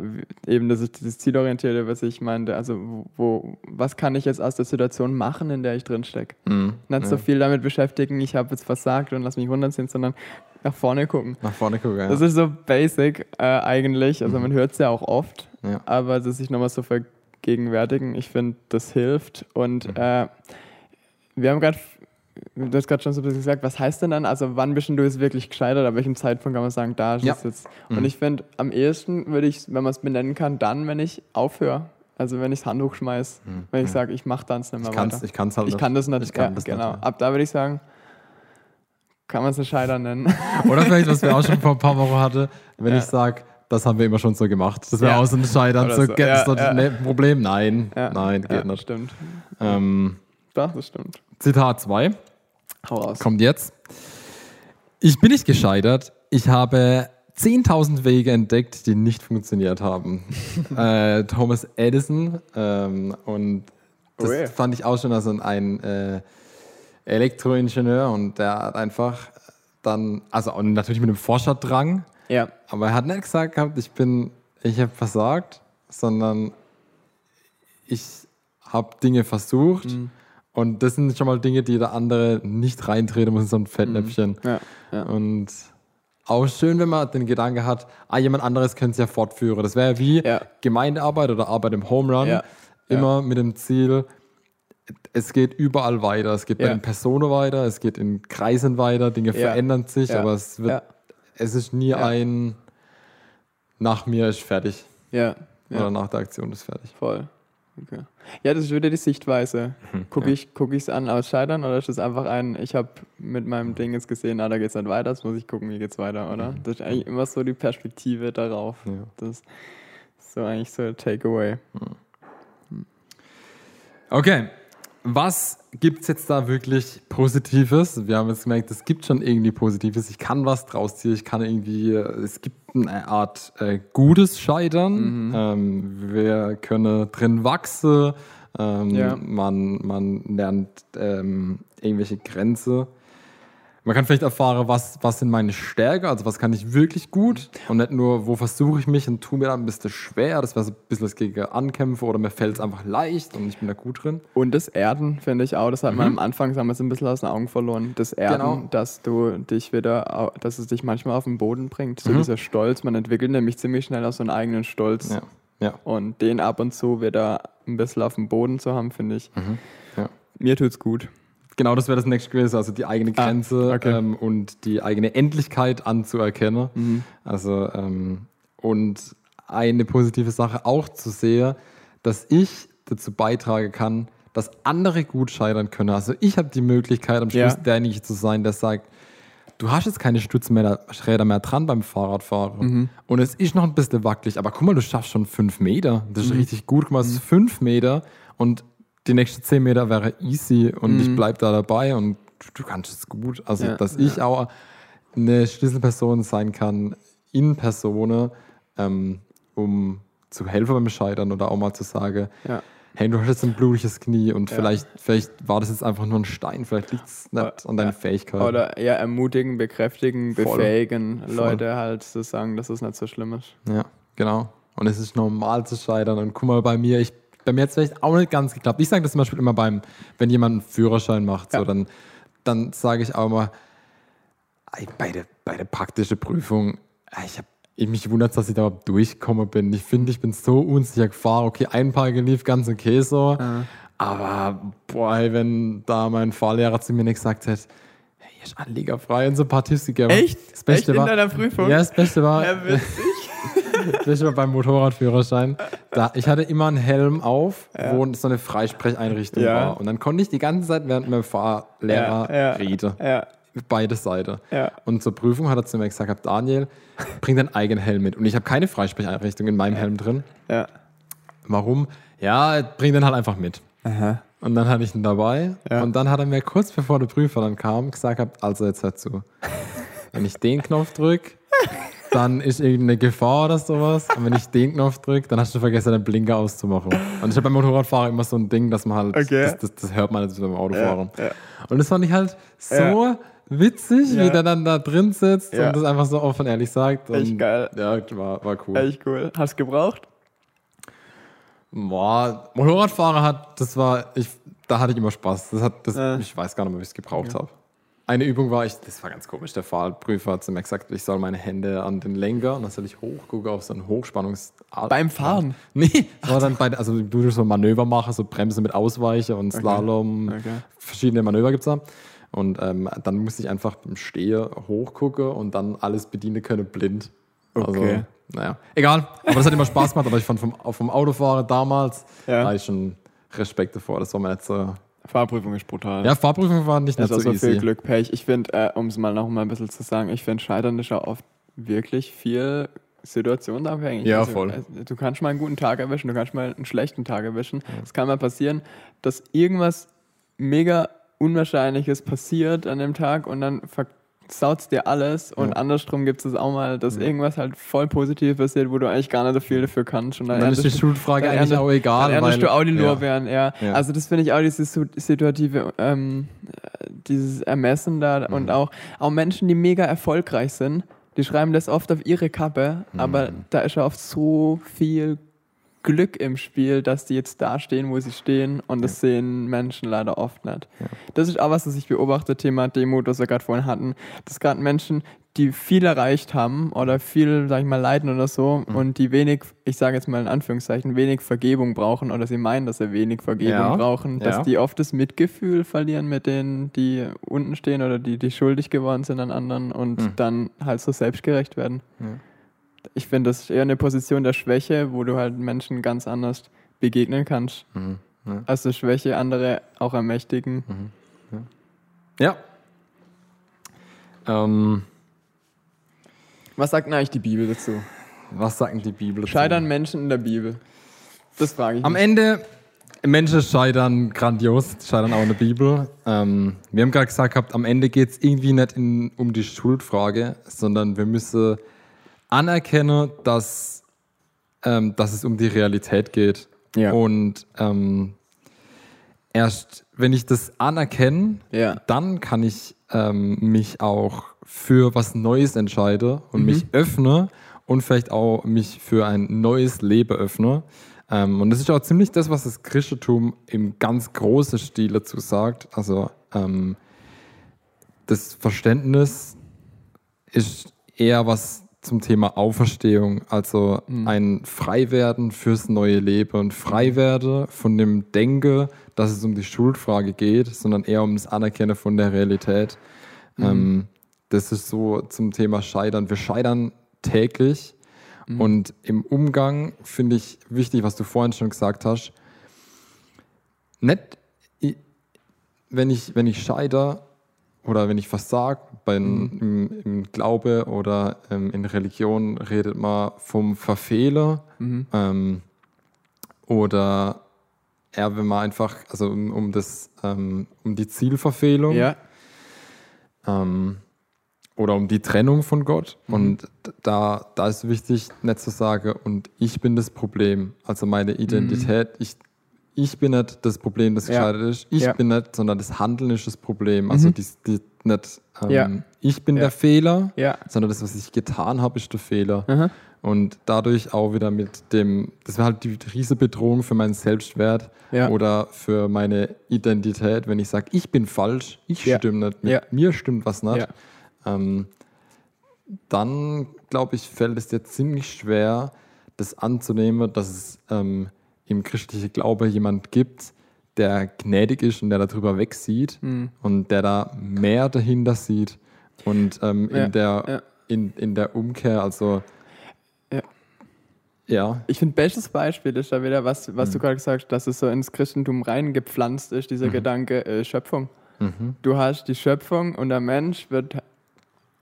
eben das ist dieses Zielorientierte, was ich meinte. Also wo, was kann ich jetzt aus der Situation machen, in der ich drin stecke? Mhm. Nicht ja. so viel damit beschäftigen, ich habe jetzt versagt und lass mich runterziehen, sondern nach vorne gucken. Nach vorne gucken, ja. Das ist so basic äh, eigentlich. Also mhm. man hört es ja auch oft, ja. aber das sich nochmal so vergegenwärtigen, ich finde, das hilft. Und mhm. äh, wir haben gerade du hast gerade schon so ein bisschen gesagt, was heißt denn dann, also wann bist du jetzt wirklich gescheitert, ab welchem Zeitpunkt kann man sagen, da ist ja. es jetzt. Und mhm. ich finde, am ehesten würde ich, wenn man es benennen kann, dann, wenn ich aufhöre. Also wenn ich das Handtuch schmeiße, mhm. wenn ich mhm. sage, ich mache dann es nicht mehr ich weiter. Ich kann es halt Ich kann das nicht. Ich kann ja, das genau. Nicht, Ab da würde ich sagen, kann man es ein Scheitern nennen. Oder vielleicht, was wir auch schon vor ein paar Wochen hatten, wenn ja. ich sage, das haben wir immer schon so gemacht. Das wäre ja. auch so ein Scheitern. So, so. Ja, das ja. ein Problem? Nein, nein, geht nicht. Stimmt. Ähm, Doch, das stimmt. Zitat 2. Kommt jetzt. Ich bin nicht gescheitert. Ich habe 10.000 Wege entdeckt, die nicht funktioniert haben. äh, Thomas Edison. Ähm, und das oh yeah. fand ich auch schon als ein äh, Elektroingenieur und der hat einfach dann, also natürlich mit einem Forscherdrang, ja. aber er hat nicht gesagt gehabt, ich bin, ich habe versagt, sondern ich habe Dinge versucht. Mhm und das sind schon mal Dinge, die der andere nicht reintreten muss in so ein Fettnäpfchen. Mhm. Ja, ja. Und auch schön, wenn man den Gedanke hat, ah, jemand anderes könnte es ja fortführen. Das wäre wie ja. Gemeindearbeit oder Arbeit im Home Run. Immer mit dem Ziel, es geht überall weiter. Es geht bei den Personen weiter, es geht in Kreisen weiter, Dinge verändern sich, aber es wird, es ist nie ein nach mir ist fertig. Ja. Oder nach der Aktion ist fertig. Voll. Okay. Ja, das ist wieder die Sichtweise. Mhm, Gucke ich es an aus Scheitern oder ist das einfach ein, ich habe mit meinem Ding jetzt gesehen, ah, da geht es nicht weiter, jetzt muss ich gucken, wie geht es weiter, oder? Mhm. Das ist eigentlich immer so die Perspektive darauf. Ja. Das ist so eigentlich so ein Takeaway. Mhm. Okay, was gibt es jetzt da wirklich Positives? Wir haben jetzt gemerkt, es gibt schon irgendwie Positives. Ich kann was draus ziehen. Ich kann irgendwie, es gibt eine Art äh, gutes Scheitern. Mhm. Ähm, wir können drin wachsen. Ähm, ja. man, man lernt ähm, irgendwelche Grenzen man kann vielleicht erfahren, was, was sind meine Stärken, also was kann ich wirklich gut und nicht nur, wo versuche ich mich und tue mir dann ein bisschen schwer, das wäre so ein bisschen das gegen Ankämpfe oder mir fällt es einfach leicht und ich bin da gut drin. Und das Erden finde ich auch, das hat mhm. man am Anfang, haben wir es ein bisschen aus den Augen verloren, das Erden, genau. dass du dich wieder, dass es dich manchmal auf den Boden bringt, so mhm. dieser Stolz, man entwickelt nämlich ziemlich schnell auch so einen eigenen Stolz. Ja. Ja. Und den ab und zu wieder ein bisschen auf dem Boden zu haben, finde ich, mhm. ja. mir es gut. Genau, das wäre das nächste gewesen, also die eigene ah, Grenze ah, okay. ähm, und die eigene Endlichkeit anzuerkennen. Mhm. Also ähm, und eine positive Sache auch zu sehen, dass ich dazu beitragen kann, dass andere gut scheitern können. Also ich habe die Möglichkeit, am Schluss ja. derjenige zu sein, der sagt, du hast jetzt keine Stützräder mehr dran beim Fahrradfahren. Mhm. Und es ist noch ein bisschen wackelig, aber guck mal, du schaffst schon fünf Meter. Das ist mhm. richtig gut. Guck mal, es ist fünf Meter und die nächsten 10 Meter wäre easy und mhm. ich bleibe da dabei und du, du kannst es gut. Also, ja, dass ja. ich auch eine Schlüsselperson sein kann in Person, ähm, um zu helfen beim Scheitern oder auch mal zu sagen, ja. hey, du hast jetzt ein blutiges Knie und vielleicht, vielleicht war das jetzt einfach nur ein Stein, vielleicht liegt es nicht an deinen Fähigkeiten. Oder eher ermutigen, bekräftigen, Voll. befähigen Voll. Leute halt zu sagen, dass es nicht so schlimm ist. Ja, genau. Und es ist normal zu scheitern. Und guck mal bei mir, ich bei mir hat es vielleicht auch nicht ganz geklappt. Ich sage das zum Beispiel immer beim, wenn jemand einen Führerschein macht, ja. so, dann, dann sage ich auch immer, bei der, bei der praktischen Prüfung, ich habe mich wundert, dass ich da überhaupt durchgekommen bin. Ich finde, ich bin so unsicher gefahren. Okay, ein paar lief ganz okay so. Ja. Aber boah, wenn da mein Fahrlehrer zu mir nicht gesagt hätte, hey, hier ist anliegerfrei und so ein paar Tipps gegeben. Echt? Das Beste Echt in war, deiner Prüfung? Ja, das Beste war. Ja, witzig. Das war beim Motorradführerschein. Da, ich hatte immer einen Helm auf, ja. wo so eine Freisprecheinrichtung ja. war. Und dann konnte ich die ganze Zeit während meinem Fahrlehrer ja, reden. Ja. beide Seiten. Und zur Prüfung hat er zu mir gesagt, Daniel, bring deinen eigenen Helm mit. Und ich habe keine Freisprecheinrichtung in meinem Helm drin. Warum? Ja, bring den halt einfach mit. Aha. Und dann hatte ich ihn dabei. Ja. Und dann hat er mir kurz bevor der Prüfer dann kam, gesagt, also jetzt hör zu. Wenn ich den Knopf drücke, dann ist irgendeine Gefahr oder sowas. Und wenn ich den Knopf drücke, dann hast du vergessen, den Blinker auszumachen. Und ich habe beim Motorradfahrer immer so ein Ding, dass man halt, Okay. das, das, das hört man jetzt beim Autofahren. Ja, ja. Und das fand ich halt so Ja. witzig, Ja. wie der dann da drin sitzt Ja. und das einfach so offen ehrlich sagt. Und Echt geil. Ja, war, war cool. Echt cool. Hast du gebraucht? Boah, Motorradfahrer hat, das war, ich, da hatte ich immer Spaß. Das hat, das, Ja. Ich weiß gar nicht mehr, wie ich es gebraucht habe. Eine Übung war, ich, das war ganz komisch, der Fahrprüfer hat zu mir gesagt, ich soll meine Hände an den Lenker und dann soll ich hochgucken auf so einen Hochspannungs... Beim Fahren? Nee, war dann bei, also du so Manöver machen, so Bremse mit Ausweiche und Slalom, Okay. verschiedene Manöver gibt es da. Und ähm, dann musste ich einfach im Stehe hochgucken und dann alles bedienen können, blind. Also, Okay. naja, egal. Aber das hat immer Spaß gemacht, aber ich fand vom, vom Autofahren damals, Ja. da ich schon Respekt davor. Das war mir nicht so. Fahrprüfung ist brutal. Ja, Fahrprüfung war nicht, Das nicht ist so auch so viel easy. Glück, Pech. Ich finde, äh, um es mal noch mal ein bisschen zu sagen, ich finde, Scheitern ist ja oft wirklich viel situationsabhängig. Ja, Also, voll. äh, Du kannst mal einen guten Tag erwischen, du kannst mal einen schlechten Tag erwischen. Es kann mal passieren, dass irgendwas mega Unwahrscheinliches passiert an dem Tag und dann versaut dir alles. Und Ja. andersrum gibt es auch mal, dass irgendwas halt voll positiv passiert, wo du eigentlich gar nicht so viel dafür kannst. Und Und dann ist die Schuldfrage dann eigentlich erntest- auch egal. dann weil- du auch die ja. Lorbeeren, ja. Ja. Also das finde ich auch dieses situative, ähm, äh, dieses Ermessen da Mhm. und auch, auch Menschen, die mega erfolgreich sind, die schreiben das oft auf ihre Kappe, Mhm. aber da ist ja oft so viel Glück im Spiel, dass die jetzt da stehen, wo sie stehen und das sehen Menschen leider oft nicht. Das ist auch was, was ich beobachte, Thema Demut, was wir gerade vorhin hatten, dass gerade Menschen, die viel erreicht haben oder viel, sag ich mal, leiden oder so Mhm. und die wenig, ich sage jetzt mal in Anführungszeichen, wenig Vergebung brauchen oder sie meinen, dass sie wenig Vergebung Ja, brauchen, dass ja. die oft das Mitgefühl verlieren mit denen, die unten stehen oder die, die schuldig geworden sind an anderen und Mhm. dann halt so selbstgerecht werden. Ich finde, das ist eher eine Position der Schwäche, wo du halt Menschen ganz anders begegnen kannst. Mhm. Ja. Also Schwäche andere auch ermächtigen. Ja. Ähm, Was sagt denn eigentlich die Bibel dazu? was sagt denn die Bibel? dazu? Scheitern Menschen in der Bibel? Das frage ich Am mich. Ende, Menschen scheitern grandios, scheitern auch in der Bibel. Ähm, wir haben gerade gesagt, gehabt, am Ende geht es irgendwie nicht in, um die Schuldfrage, sondern wir müssen anerkennen, dass, ähm, dass es um die Realität geht. Ja. Und ähm, erst wenn ich das anerkenne, Ja. dann kann ich ähm, mich auch für was Neues entscheiden und Mhm. mich öffne und vielleicht auch mich für ein neues Leben öffne. Ähm, und das ist auch ziemlich das, was das Christentum im ganz großen Stil dazu sagt. Also ähm, das Verständnis ist eher was zum Thema Auferstehung, also ein Freiwerden fürs neue Leben und Freiwerde von dem Denken, dass es um die Schuldfrage geht, sondern eher um das Anerkennen von der Realität. Ähm, das ist so zum Thema Scheitern. Wir scheitern täglich und im Umgang finde ich wichtig, was du vorhin schon gesagt hast. Nicht, wenn ich, wenn ich scheitere oder wenn ich versage, bei, im, im Glaube oder ähm, in Religion redet man vom Verfehler ähm, oder eher, wenn man einfach, also um, um, das, ähm, um die Zielverfehlung Ja. ähm, oder um die Trennung von Gott. Und d- da, da ist wichtig, nicht zu sagen, und ich bin das Problem, also meine Identität. Ich, ich bin nicht das Problem, das Ja. gescheitert ist. Ich Ja. bin nicht, sondern das Handeln ist das Problem. Also die, die, nicht, ähm, Ja. ich bin Ja. der Fehler, Ja. sondern das, was ich getan habe, ist der Fehler. Aha. Und dadurch auch wieder mit dem, das wäre halt die riesige Bedrohung für meinen Selbstwert Ja. oder für meine Identität, wenn ich sage, ich bin falsch, ich Ja. stimme nicht, mit Ja. mir stimmt was nicht. Ja. Ähm, dann, glaube ich, fällt es dir ziemlich schwer, das anzunehmen, dass es ähm, im christlichen Glaube jemand gibt, der gnädig ist und der darüber wegsieht Mhm. und der da mehr dahinter sieht und ähm, Ja, in, der, ja. in, in der Umkehr, also Ja. ja, Ich finde, bestes Beispiel ist da Mhm. wieder, was, was du gerade gesagt hast, dass es so ins Christentum reingepflanzt ist, dieser Gedanke äh, Schöpfung. Mhm. Du hast die Schöpfung und der Mensch wird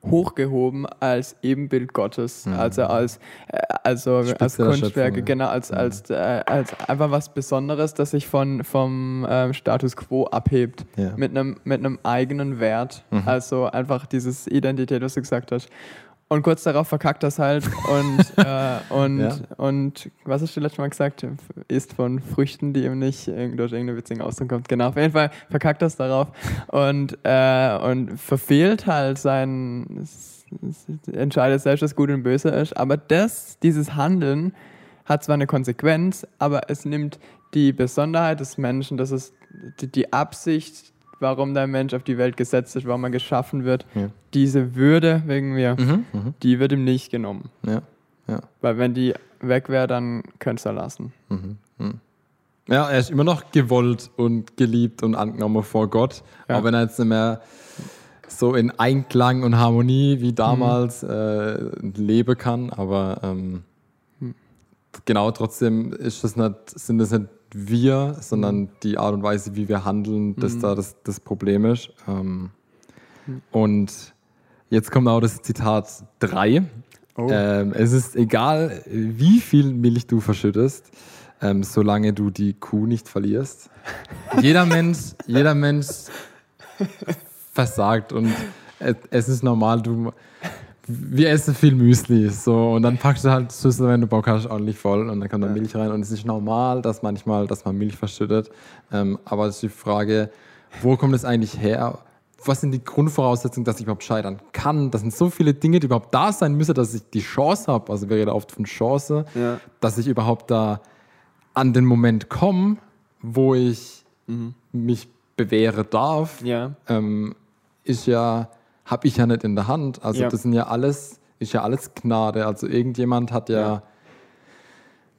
hochgehoben als Ebenbild Gottes, mhm. also als, äh, also als Kunstwerke, ja. genau, als, mhm. als, äh, als einfach was Besonderes, das sich von, vom äh, Status quo abhebt, ja. mit einem mit eigenen Wert. Mhm. Also einfach dieses Identität, was du gesagt hast. Und kurz darauf verkackt das halt und, äh, und, ja. und was hast du letztes Mal gesagt? Isst von Früchten, die ihm nicht durch irgendeine witzige Ausdruck kommt. Genau, auf jeden Fall verkackt das darauf und, äh, und verfehlt halt sein, entscheidet selbst, was gut und böse ist. Aber das, dieses Handeln hat zwar eine Konsequenz, aber es nimmt die Besonderheit des Menschen, das ist die, die Absicht, warum der Mensch auf die Welt gesetzt ist, warum er geschaffen wird, ja. diese Würde wegen mir, mhm, mhm. die wird ihm nicht genommen. Ja, ja. Weil wenn die weg wäre, dann könnte er lassen. Mhm, mhm, ja, er ist immer noch gewollt und geliebt und angenommen vor Gott, ja. auch wenn er jetzt nicht mehr so in Einklang und Harmonie wie damals mhm. äh, leben kann, aber ähm, hm. genau trotzdem ist das nicht, sind das nicht wir, sondern mhm. die Art und Weise, wie wir handeln, dass mhm. da das, das Problem ist. Ähm, mhm. Und jetzt kommt auch das Zitat 3. Oh. Ähm, es ist egal, wie viel Milch du verschüttest, ähm, solange du die Kuh nicht verlierst. jeder Mensch, jeder Mensch versagt und es, es ist normal, du wir essen viel Müsli. So, und dann packst du halt Schüssel, wenn du Bock hast, ordentlich voll und dann kommt da ja. Milch rein. Und es ist normal, dass manchmal, dass man Milch verschüttet. Ähm, aber es ist die Frage, wo kommt es eigentlich her? Was sind die Grundvoraussetzungen, dass ich überhaupt scheitern kann? Das sind so viele Dinge, die überhaupt da sein müssen, dass ich die Chance habe. Also wir reden oft von Chance, ja. dass ich überhaupt da an den Moment komme, wo ich mhm. mich bewähren darf. Ja. Ähm, ist ja habe ich ja nicht in der Hand. Also ja. das sind ja alles, ist ja alles Gnade. Also irgendjemand hat ja, ja.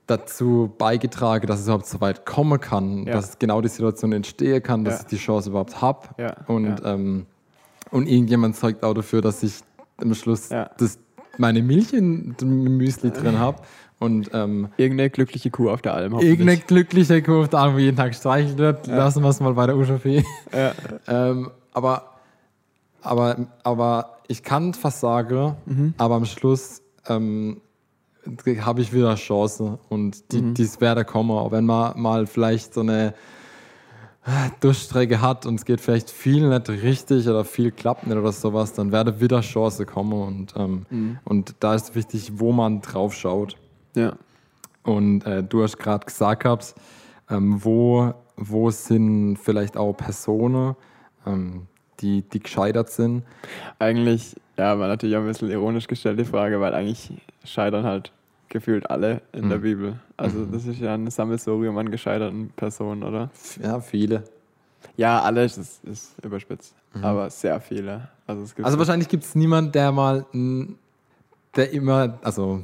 dazu beigetragen, dass es überhaupt so weit kommen kann, ja. dass genau die Situation entstehen kann, dass ich die Chance überhaupt habe. Und, ähm, und irgendjemand sorgt auch dafür, dass ich am Schluss das, meine Milch in dem Müsli drin habe. Und, ähm, irgendeine glückliche Kuh auf der Alm. Irgendeine glückliche Kuh auf der Alm, wo jeden Tag streichelt wird. Lassen wir es mal bei der Uschafee. ähm, aber aber, aber ich kann fast sagen, mhm. aber am Schluss ähm, habe ich wieder Chance und die, mhm. dies werde kommen. Auch wenn man mal vielleicht so eine Durchstrecke hat und es geht vielleicht viel nicht richtig oder viel klappt nicht oder sowas, dann werde wieder Chance kommen und, ähm, mhm. und da ist wichtig, wo man drauf schaut. Ja. Und äh, du hast gerade gesagt gehabt, ähm, wo, wo sind vielleicht auch Personen, ähm, die, die gescheitert sind? Eigentlich, ja, war natürlich auch ein bisschen ironisch gestellt, die Frage, weil eigentlich scheitern halt gefühlt alle in mhm. der Bibel. Also mhm. das ist ja ein Sammelsurium an gescheiterten Personen, oder? Ja, viele. Ja, alle ist, ist überspitzt, mhm. aber sehr viele. Also, es gibt also wahrscheinlich gibt es niemanden, der mal, der immer, also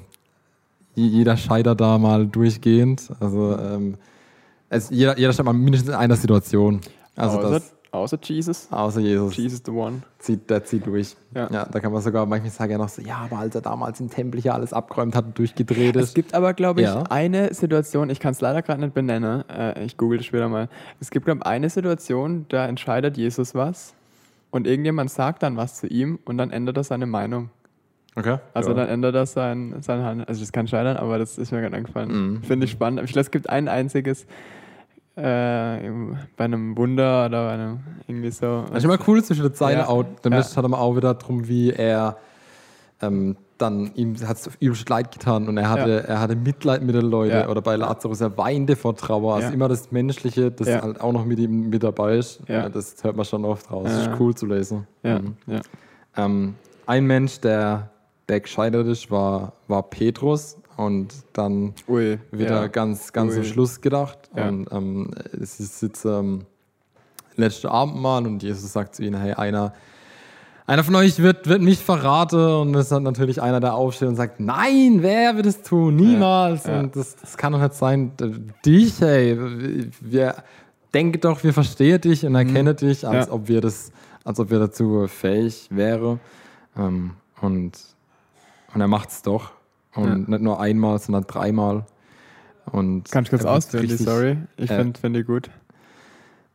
jeder scheitert da mal durchgehend. Also ähm, es, jeder, jeder scheitert mal mindestens in einer Situation. Also das, Außer Jesus. Außer Jesus. Jesus the One. Zieht, der zieht durch. Ja. ja. da kann man sogar manchmal sagen ja noch so, ja, aber als er damals im Tempel hier alles abgeräumt hat und durchgedreht ist. Es gibt aber, glaube ich, ja. eine Situation, ich kann es leider gerade nicht benennen, äh, ich google das später mal. Es gibt, glaube ich, eine Situation, da entscheidet Jesus was und irgendjemand sagt dann was zu ihm und dann ändert er seine Meinung. Okay. Also ja. dann ändert er sein, sein Handeln. Also das kann scheitern, aber das ist mir gerade eingefallen. Mhm. Finde ich spannend. Ich glaube, es gibt ein einziges bei einem Wunder oder bei einem irgendwie so. Das ist immer cool zwischen der Zeile ja, auch. Dann ja. hat er auch wieder darum, wie er ähm, dann ihm hat es ihm leid getan und er hatte, ja. er hatte Mitleid mit den Leuten ja. oder bei Lazarus, er weinte vor Trauer. Also immer das Menschliche, das halt auch noch mit ihm mit dabei ist. Das hört man schon oft raus. Das ist cool zu lesen. Mhm. Ähm, ein Mensch, der, der gescheitert ist, war, war Petrus und dann Ui, wieder ja. ganz, ganz Ui. am Schluss gedacht. Ja. Und ähm, es ist jetzt ähm, letzte Abendmahl und Jesus sagt zu ihnen, hey, einer, einer von euch wird, wird mich verraten und es hat natürlich einer, der aufsteht und sagt, nein, wer wird es tun? Niemals. Ja. Und das, das kann doch nicht sein. Dich, hey, wir denken doch, wir verstehen dich und erkennen mhm. dich, als ob wir das, als ob wir dazu fähig wären. Ähm, und, und er macht es doch. Und ja. nicht nur einmal, sondern dreimal. Und Kannst du kurz ausführen, die Story? Ich finde find die gut.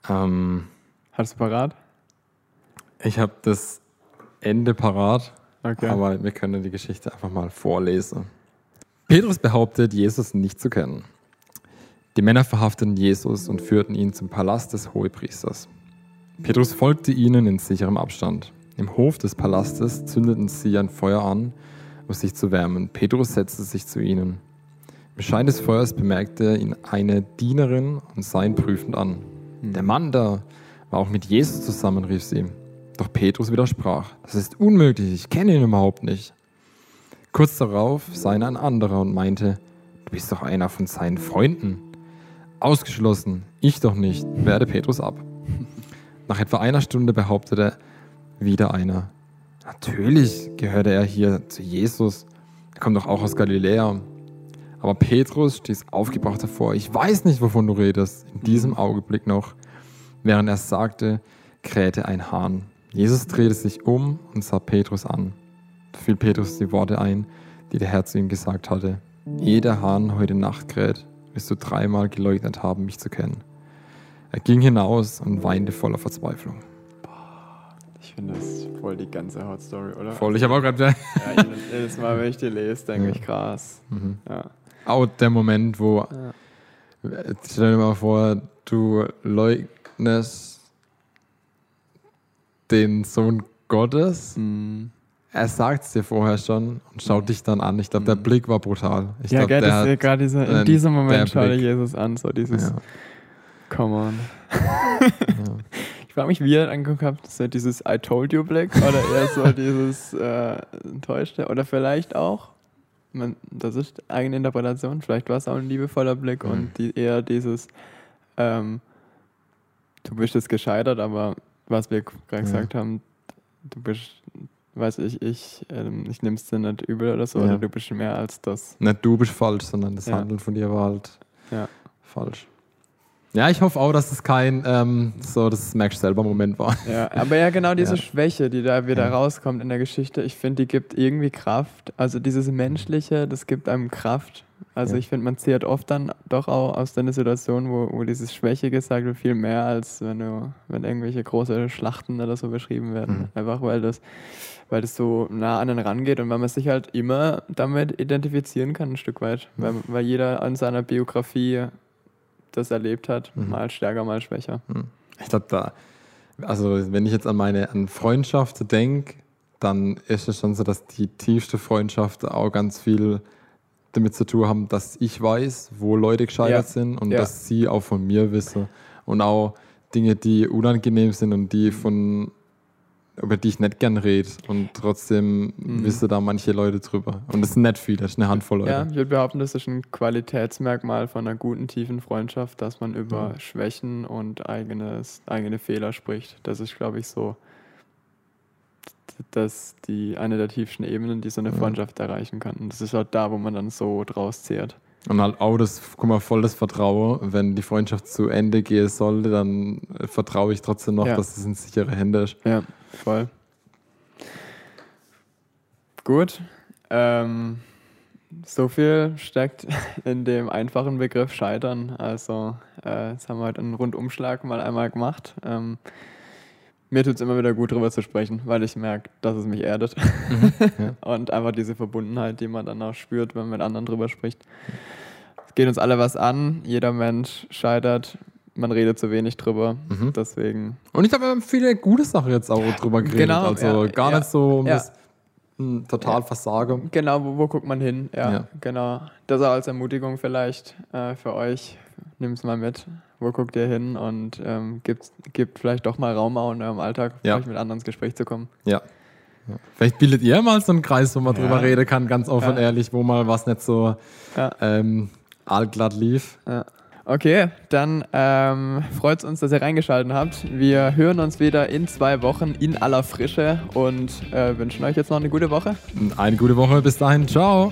Ähm, Hast du parat? Ich habe das Ende parat, okay. aber wir können die Geschichte einfach mal vorlesen. Petrus behauptet, Jesus nicht zu kennen. Die Männer verhafteten Jesus und führten ihn zum Palast des Hohepriesters. Petrus folgte ihnen in sicherem Abstand. Im Hof des Palastes zündeten sie ein Feuer an, um sich zu wärmen. Petrus setzte sich zu ihnen. Im Schein des Feuers bemerkte ihn eine Dienerin und sah ihn prüfend an. Hm. Der Mann da war auch mit Jesus zusammen, rief sie. Doch Petrus widersprach. Das ist unmöglich, ich kenne ihn überhaupt nicht. Kurz darauf sah ihn ein anderer und meinte, du bist doch einer von seinen Freunden. Ausgeschlossen, ich doch nicht, werde Petrus ab. Nach etwa einer Stunde behauptete wieder einer, natürlich gehörte er hier zu Jesus, er kommt doch auch aus Galiläa. Aber Petrus stieß aufgebracht hervor, ich weiß nicht, wovon du redest. In diesem Augenblick noch, während er sagte, krähte ein Hahn. Jesus drehte sich um und sah Petrus an. Da fiel Petrus die Worte ein, die der Herr zu ihm gesagt hatte. Ehe der Hahn heute Nacht kräht, wirst du dreimal geleugnet haben, mich zu kennen. Er ging hinaus und weinte voller Verzweiflung. Ich finde das voll die ganze Hot Story, oder? Voll, ich habe auch gerade. ja, jedes Mal, wenn ich die lese, denke ja. ich krass. Mhm. Ja. Auch der Moment, wo. Ja. Stell dir mal vor, du leugnest den Sohn Gottes. Mhm. Er sagt es dir vorher schon und schaut mhm. dich dann an. Ich glaube, der mhm. Blick war brutal. Ich ja, gerade dieser, in diesem Moment schaut er Jesus an, so dieses ja. Come on. ja. Ich frage mich, wie er angeguckt hat, ist das dieses I told you Blick oder eher so dieses äh, enttäuschte oder vielleicht auch, man, das ist eigene Interpretation, vielleicht war es auch ein liebevoller Blick mhm. und die, eher dieses ähm, du bist jetzt gescheitert, aber was wir gerade gesagt haben, du bist, weiß ich, ich, ähm, ich nehme es dir nicht übel oder so, ja. oder du bist mehr als das. Nicht du bist falsch, sondern das ja. Handeln von dir war halt ja. falsch. Ja, ich hoffe auch, dass es kein ähm, so das merkst selber Moment war. Ja, aber ja, genau diese ja. Schwäche, die da wieder ja. rauskommt in der Geschichte, ich finde, die gibt irgendwie Kraft. Also dieses Menschliche, das gibt einem Kraft. Also ja. ich finde, man zehrt oft dann doch auch aus deiner Situation, wo, wo dieses Schwäche gesagt wird, viel mehr, als wenn du, wenn irgendwelche große Schlachten oder so beschrieben werden. Mhm. Einfach weil das, weil das so nah an den rangeht und weil man sich halt immer damit identifizieren kann, ein Stück weit. Mhm. Weil, weil jeder an seiner Biografie das erlebt hat, mhm. mal stärker, mal schwächer. Mhm. Ich glaube, da, also wenn ich jetzt an meine an Freundschaft denke, dann ist es schon so, dass die tiefste Freundschaft auch ganz viel damit zu tun haben, dass ich weiß, wo Leute gescheitert ja. sind und ja. dass sie auch von mir wissen und auch Dinge, die unangenehm sind und die von über die ich nicht gern rede und trotzdem mhm. wissen da manche Leute drüber. Und das sind nicht viele, das ist eine Handvoll Leute. Ja, ich würde behaupten, das ist ein Qualitätsmerkmal von einer guten, tiefen Freundschaft, dass man über mhm. Schwächen und eigenes, eigene Fehler spricht. Das ist, glaube ich, so dass die eine der tiefsten Ebenen, die so eine Freundschaft erreichen kann. Und das ist halt da, wo man dann so draus zehrt. Und halt auch das, guck mal, voll das Vertrauen, wenn die Freundschaft zu Ende gehen sollte, dann vertraue ich trotzdem noch, ja. dass es in sichere Hände ist. Ja. Voll. Gut. Ähm, so viel steckt in dem einfachen Begriff Scheitern. Also, äh, jetzt haben wir heute einen Rundumschlag mal einmal gemacht. Ähm, mir tut es immer wieder gut, darüber zu sprechen, weil ich merke, dass es mich erdet. Mhm, ja. Und einfach diese Verbundenheit, die man dann auch spürt, wenn man mit anderen drüber spricht. Es geht uns alle was an. Jeder Mensch scheitert man redet zu wenig drüber. Mhm. Deswegen. Und ich glaube, wir haben viele gute Sachen jetzt auch drüber geredet. Genau, also ja, gar ja, nicht so um ja. das hm, total Versage. Genau, wo, wo, guckt man hin? Ja, genau. Das auch als Ermutigung vielleicht äh, für euch. Nimm es mal mit. Wo guckt ihr hin? Und ähm, gibt, gibt vielleicht doch mal Raum auch in eurem Alltag, vielleicht mit anderen ins Gespräch zu kommen. Ja. Vielleicht bildet ihr mal so einen Kreis, wo man drüber reden kann, ganz offen und ehrlich, wo mal was nicht so ähm, allglatt lief. Ja. Okay, dann ähm, freut es uns, dass ihr reingeschaltet habt. Wir hören uns wieder in zwei Wochen in aller Frische und äh, wünschen euch jetzt noch eine gute Woche. Eine gute Woche. Bis dahin. Ciao.